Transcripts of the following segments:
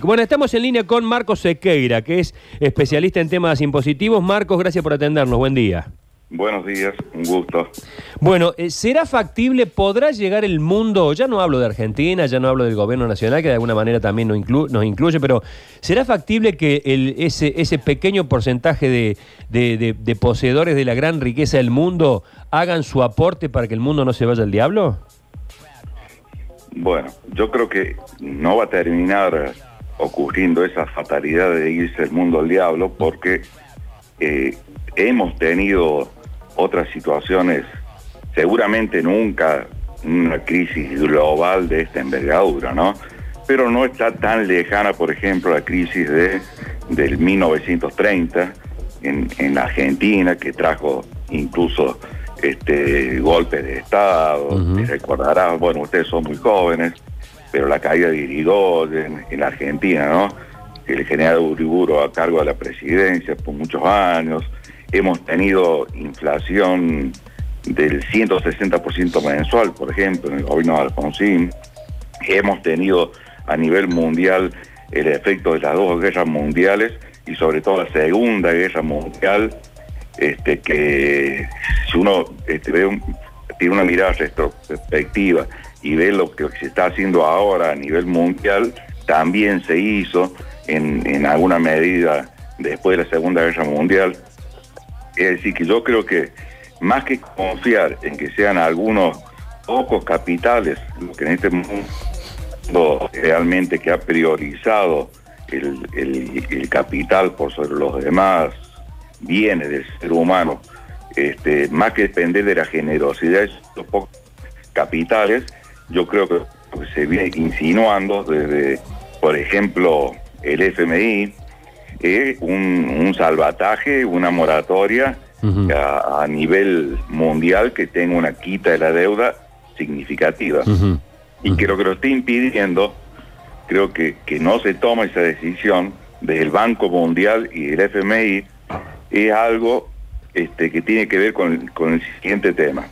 Bueno, estamos en línea con Marcos Sequeira, que es especialista en temas impositivos. Marcos, gracias por atendernos. Buen día. Buenos días, un gusto. Bueno, eh, ¿será factible, podrá llegar el mundo, ya no hablo de Argentina, ya no hablo del gobierno nacional, que de alguna manera también nos, inclu- nos incluye, pero ¿será factible que el- ese, ese pequeño porcentaje de, de- de- de poseedores de la gran riqueza del mundo hagan su aporte para que el mundo no se vaya al diablo? Bueno, yo creo que no va a terminar ocurriendo esa fatalidad de irse el mundo al diablo porque eh, hemos tenido otras situaciones, seguramente nunca una crisis global de esta envergadura, ¿no? Pero no está tan lejana, por ejemplo, la crisis de, del 1930 en, Argentina, que trajo incluso este golpes de Estado, y recordarás, bueno, ustedes son muy jóvenes, pero la caída de Irigoyen en la Argentina, ¿no? El general Uriburo a cargo de la presidencia por muchos años. Hemos tenido inflación del 160% mensual, por ejemplo, en el gobierno de Alfonsín. Hemos tenido a nivel mundial el efecto de las dos guerras mundiales y sobre todo la Segunda Guerra Mundial, este, que si uno este, ve un- tiene una mirada retrospectiva y ve lo que se está haciendo ahora a nivel mundial, también se hizo en, en alguna medida después de la Segunda Guerra Mundial. Es decir, que yo creo que más que confiar en que sean algunos pocos capitales, lo que en este mundo realmente que ha priorizado el, el- capital por sobre los demás bienes del ser humano, este, más que depender de la generosidad de esos pocos capitales, yo creo que se viene insinuando desde, por ejemplo, el FMI, es un, un salvataje, una moratoria a, a nivel mundial que tenga una quita de la deuda significativa. Y Ujú. que lo que lo está impidiendo, creo que, que no se toma esa decisión del Banco Mundial y del FMI, es algo este, que tiene que ver con, con el siguiente tema.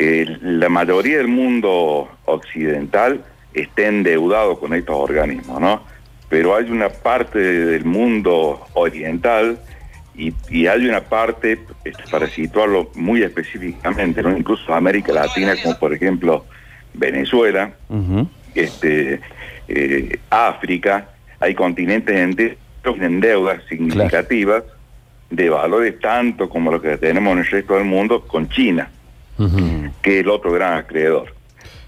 Eh, la mayoría del mundo occidental está endeudado con estos organismos, ¿no? Pero hay una parte del mundo oriental y, y hay una parte, este, para situarlo muy específicamente, ¿no? incluso América Latina, como por ejemplo Venezuela, este, eh, África, hay continentes enteros que tienen deudas significativas de valores tanto como lo que tenemos en el resto del mundo con China, Que el otro gran acreedor.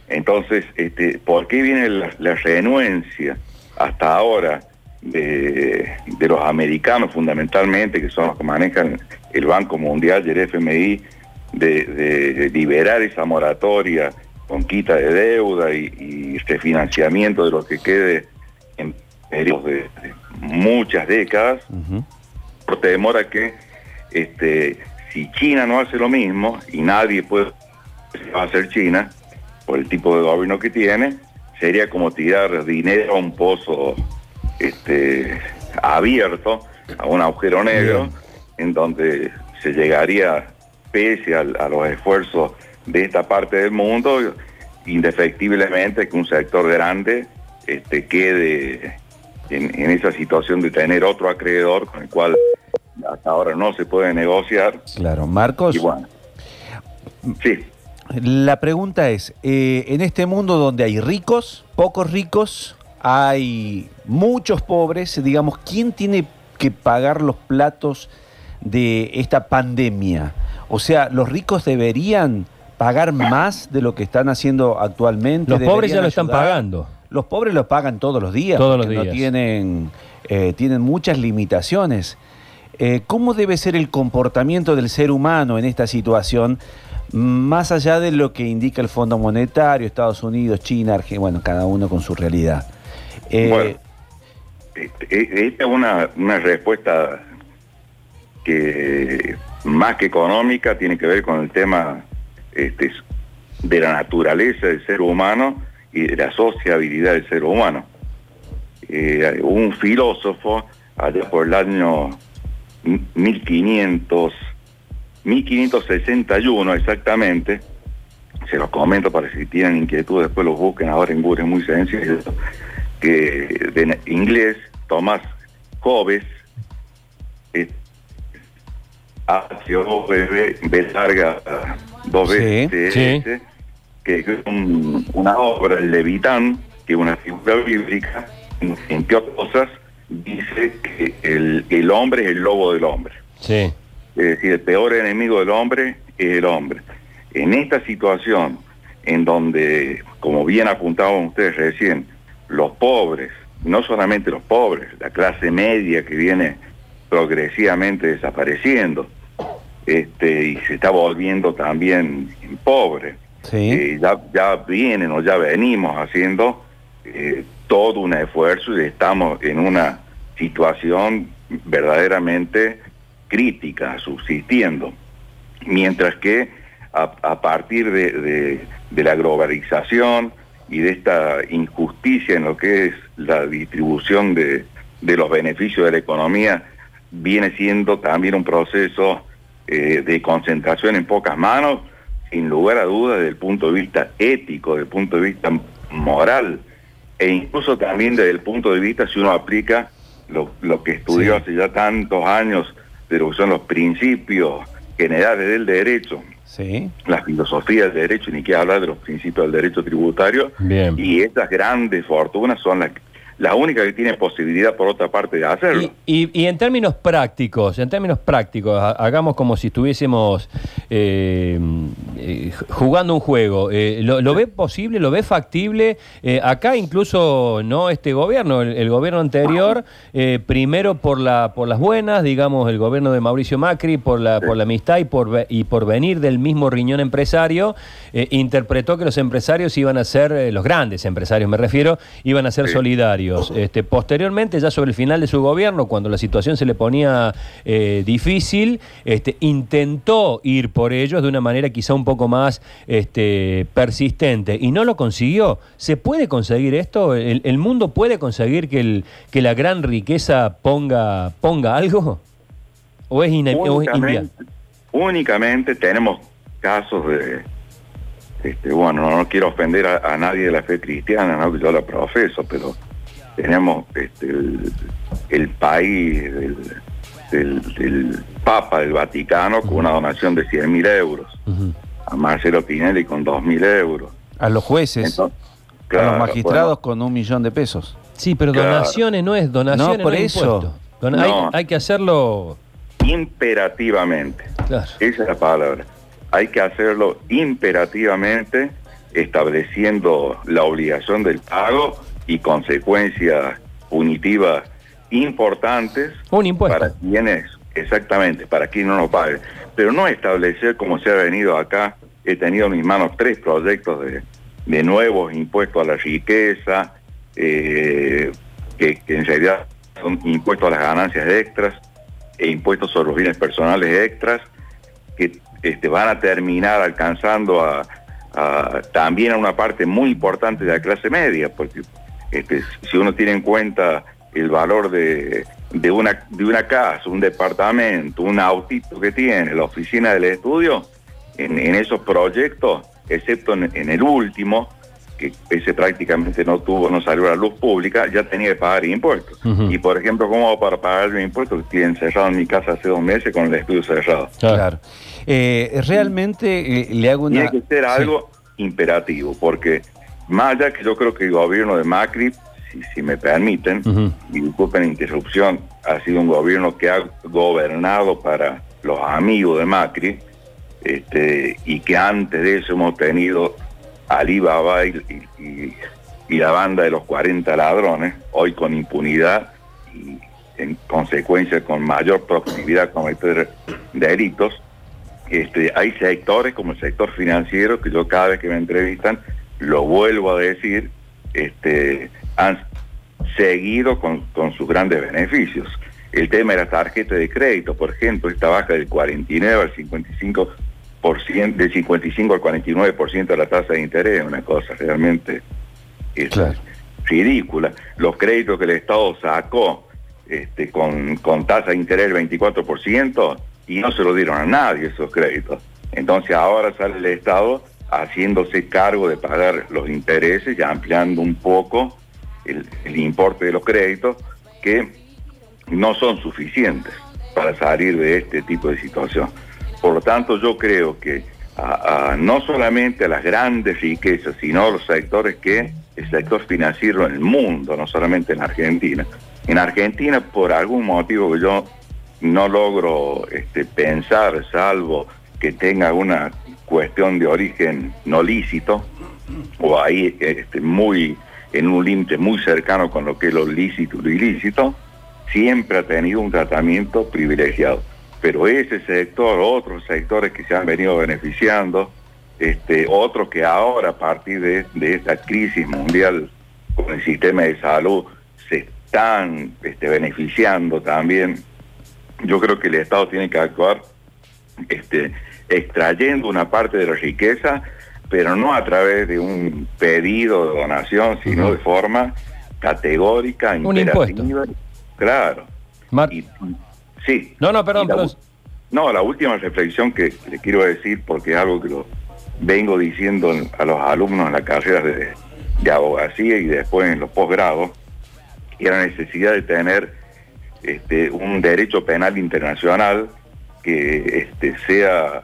Entonces, este, ¿por qué viene la, la renuencia hasta ahora de, de los americanos fundamentalmente, que son los que manejan el Banco Mundial y el FMI, de, de liberar esa moratoria con quita de deuda y, y refinanciamiento de lo que quede en periodos de, de muchas décadas? Ujú. por temor a que este, si China no hace lo mismo y nadie puede hacer China por el tipo de gobierno que tiene, sería como tirar dinero a un pozo este, abierto, a un agujero negro, en donde se llegaría, pese a, los esfuerzos de esta parte del mundo, indefectiblemente que un sector grande este, quede en, en esa situación de tener otro acreedor con el cual hasta ahora no se puede negociar. Claro, Marcos, Y bueno, sí, la pregunta es, eh, en este mundo donde hay ricos, pocos ricos, hay muchos pobres, digamos, ¿quién tiene que pagar los platos de esta pandemia? O sea, ¿los ricos deberían pagar más de lo que están haciendo actualmente? Los pobres ya ¿Deberían lo están pagando. Los pobres lo pagan todos los días. Todos los porque No días. tienen, eh, tienen muchas limitaciones. Eh, ¿Cómo debe ser el comportamiento del ser humano en esta situación, más allá de lo que indica el Fondo Monetario, Estados Unidos, China, Argentina, bueno, cada uno con su realidad? Eh, Bueno. este, esta es una, una respuesta que más que económica tiene que ver con el tema este, de la naturaleza del ser humano y de la sociabilidad del ser humano. Eh, un filósofo allá por el año 1500, 1561 exactamente, se los comento para si tienen inquietud después los busquen ahora en Google, es muy sencillo. que de inglés, Tomás Hobbes, H-O-B, B larga, dos veces, sí. que es un- una obra, el Levitán, que es una figura bíblica, otras cosas, dice que el, el hombre es el lobo del hombre. Sí. Es decir, el peor enemigo del hombre es el hombre. En esta situación, en donde, como bien apuntaban ustedes recién, los pobres, no solamente los pobres, la clase media que viene progresivamente desapareciendo, este, y se está volviendo también pobre, Sí. eh, ya, ya vienen o ya venimos haciendo eh, todo un esfuerzo y estamos en una situación verdaderamente crítica, subsistiendo. Mientras que a, partir de, la globalización y de esta injusticia en lo que es la distribución de, de los beneficios de la economía, viene siendo también un proceso eh, de concentración en pocas manos, sin lugar a dudas desde el punto de vista ético, desde el punto de vista moral, e incluso también desde el punto de vista si uno aplica lo, lo que estudió Sí. hace ya tantos años de lo que son los principios generales del derecho, Sí. la filosofía del derecho, ni que hablar de los principios del derecho tributario, Bien. y estas grandes fortunas son las, las únicas que tienen posibilidad por otra parte de hacerlo. Y, y- y en términos prácticos, en términos prácticos, ha- hagamos como si estuviésemos eh, eh, jugando un juego. Eh, ¿lo, lo ve posible? ¿Lo ve factible? Acá incluso no este gobierno, el, el gobierno anterior, primero por la por las buenas, digamos, el gobierno de Mauricio Macri, por la, por la amistad y por, ve- y por venir del mismo riñón empresario, interpretó que los empresarios iban a ser, los grandes empresarios me refiero, iban a ser Sí. solidarios. Este, posteriormente, ya sobre el final de su gobierno, cuando la situación se le ponía eh, difícil, este, intentó ir por ellos de una manera quizá un poco más este, persistente y no lo consiguió. ¿Se puede conseguir esto? ¿El, mundo puede conseguir que, el, que la gran riqueza ponga, ponga algo? ¿O es, inviable? únicamente, tenemos casos de, bueno, no, quiero ofender a, nadie de la fe cristiana, ¿no? yo la profeso, pero tenemos este, el, el país del, del- del Papa del Vaticano con una donación de 100 mil euros, a Marcelo Tinelli con 2 mil euros. A los jueces, Entonces, a los magistrados bueno, con un millón de pesos. Sí, pero Claro. donaciones no es donaciones, No, por es eso. hay- No. hay que hacerlo... imperativamente. Claro. Esa es la palabra. Hay que hacerlo imperativamente, estableciendo la obligación del pago y consecuencias punitivas importantes Un impuesto. para quienes, exactamente, para quien no lo pague. Pero no establecer como se ha venido acá, he tenido en mis manos tres proyectos de, de nuevos impuestos a la riqueza, eh, que, que en realidad son impuestos a las ganancias extras e impuestos sobre los bienes personales extras, que este, van a terminar alcanzando a, a- también a una parte muy importante de la clase media, porque este, si uno tiene en cuenta el valor de, de, una, de una casa, un departamento, un autito que tiene, la oficina del estudio, en, en esos proyectos, excepto en, en el último, que ese prácticamente no tuvo, no salió a la luz pública, ya tenía que pagar impuestos. Y por ejemplo, ¿cómo hago para pagar los impuestos? Estoy encerrado en mi casa hace dos meses con el estudio cerrado. Claro. Claro. Eh, realmente eh, le hago una... Tiene que ser Sí. algo imperativo, porque más allá que yo creo que el gobierno de Macri, si, si me permiten, y disculpen la interrupción, ha sido un gobierno que ha gobernado para los amigos de Macri, este, y que antes de eso hemos tenido Alibaba y, y- la banda de los 40 ladrones, hoy con impunidad y en consecuencia con mayor proximidad cometer delitos. Este, hay sectores como el sector financiero que yo cada vez que me entrevistan lo vuelvo a decir, este, han seguido con, con sus grandes beneficios. El tema de la tarjeta de crédito, por ejemplo, esta baja del 49 al 55%, del 55 al 49% de la tasa de interés, una cosa realmente es Claro. ridícula. Los créditos que el Estado sacó este, con, con tasa de interés del 24% y no se lo dieron a nadie esos créditos. Entonces ahora sale el Estado haciéndose cargo de pagar los intereses y ampliando un poco el, importe de los créditos que no son suficientes para salir de este tipo de situación. Por lo tanto, yo creo que no solamente a las grandes riquezas, sino a los sectores que el sector financiero en el mundo, no solamente en Argentina. En Argentina, por algún motivo que yo no logro este, pensar, salvo que tenga una cuestión de origen no lícito, o ahí este, muy en un límite muy cercano con lo que es lo lícito y lo ilícito, siempre ha tenido un tratamiento privilegiado. Pero ese sector, otros sectores que se han venido beneficiando, este, otros que ahora a partir de, de esta crisis mundial con el sistema de salud se están este, beneficiando también, yo creo que el Estado tiene que actuar este, extrayendo una parte de la riqueza, pero no a través de un pedido de donación, sino de forma categórica, Un imperativa. Claro. Mar- Y- sí. No, no, perdón, la perdón. No, la última reflexión que le quiero decir, porque es algo que lo vengo diciendo a los alumnos en la carrera de, de abogacía y después en los posgrados, y la necesidad de tener este, un derecho penal internacional que este, sea,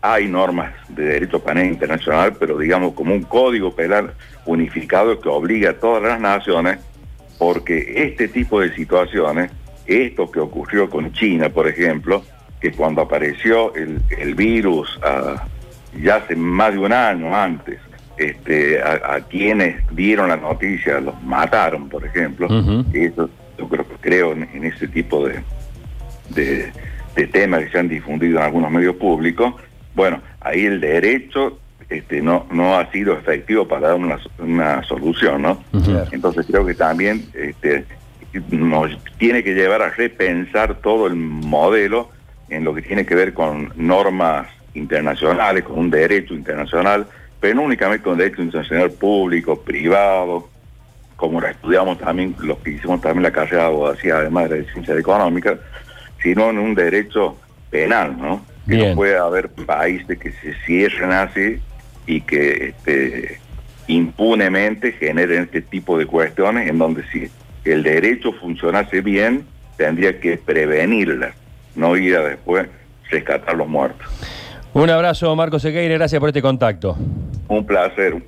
hay normas de derecho penal internacional, pero digamos como un código penal unificado que obliga a todas las naciones, porque este tipo de situaciones, esto que ocurrió con China, por ejemplo, que cuando apareció el, el virus ah, ya hace más de un año antes, este, a, a quienes dieron la noticia los mataron, por ejemplo. Eso yo creo, creo en, en ese tipo de, de, de temas que se han difundido en algunos medios públicos. Bueno, ahí el derecho este, no, no ha sido efectivo para dar una, una solución, ¿no? Entonces creo que también este, nos tiene que llevar a repensar todo el modelo en lo que tiene que ver con normas internacionales, con un derecho internacional, pero no únicamente con derecho internacional público, privado, como lo estudiamos también, los que hicimos también la carrera de abogacía, además de ciencias económicas, sino en un derecho penal, ¿no? Que Bien. no puede haber países que se cierren así y que este, impunemente generen este tipo de cuestiones en donde si el derecho funcionase bien, tendría que prevenirlas, no ir a después rescatar los muertos. Un abrazo, Marco Sequeira, gracias por este contacto. Un placer.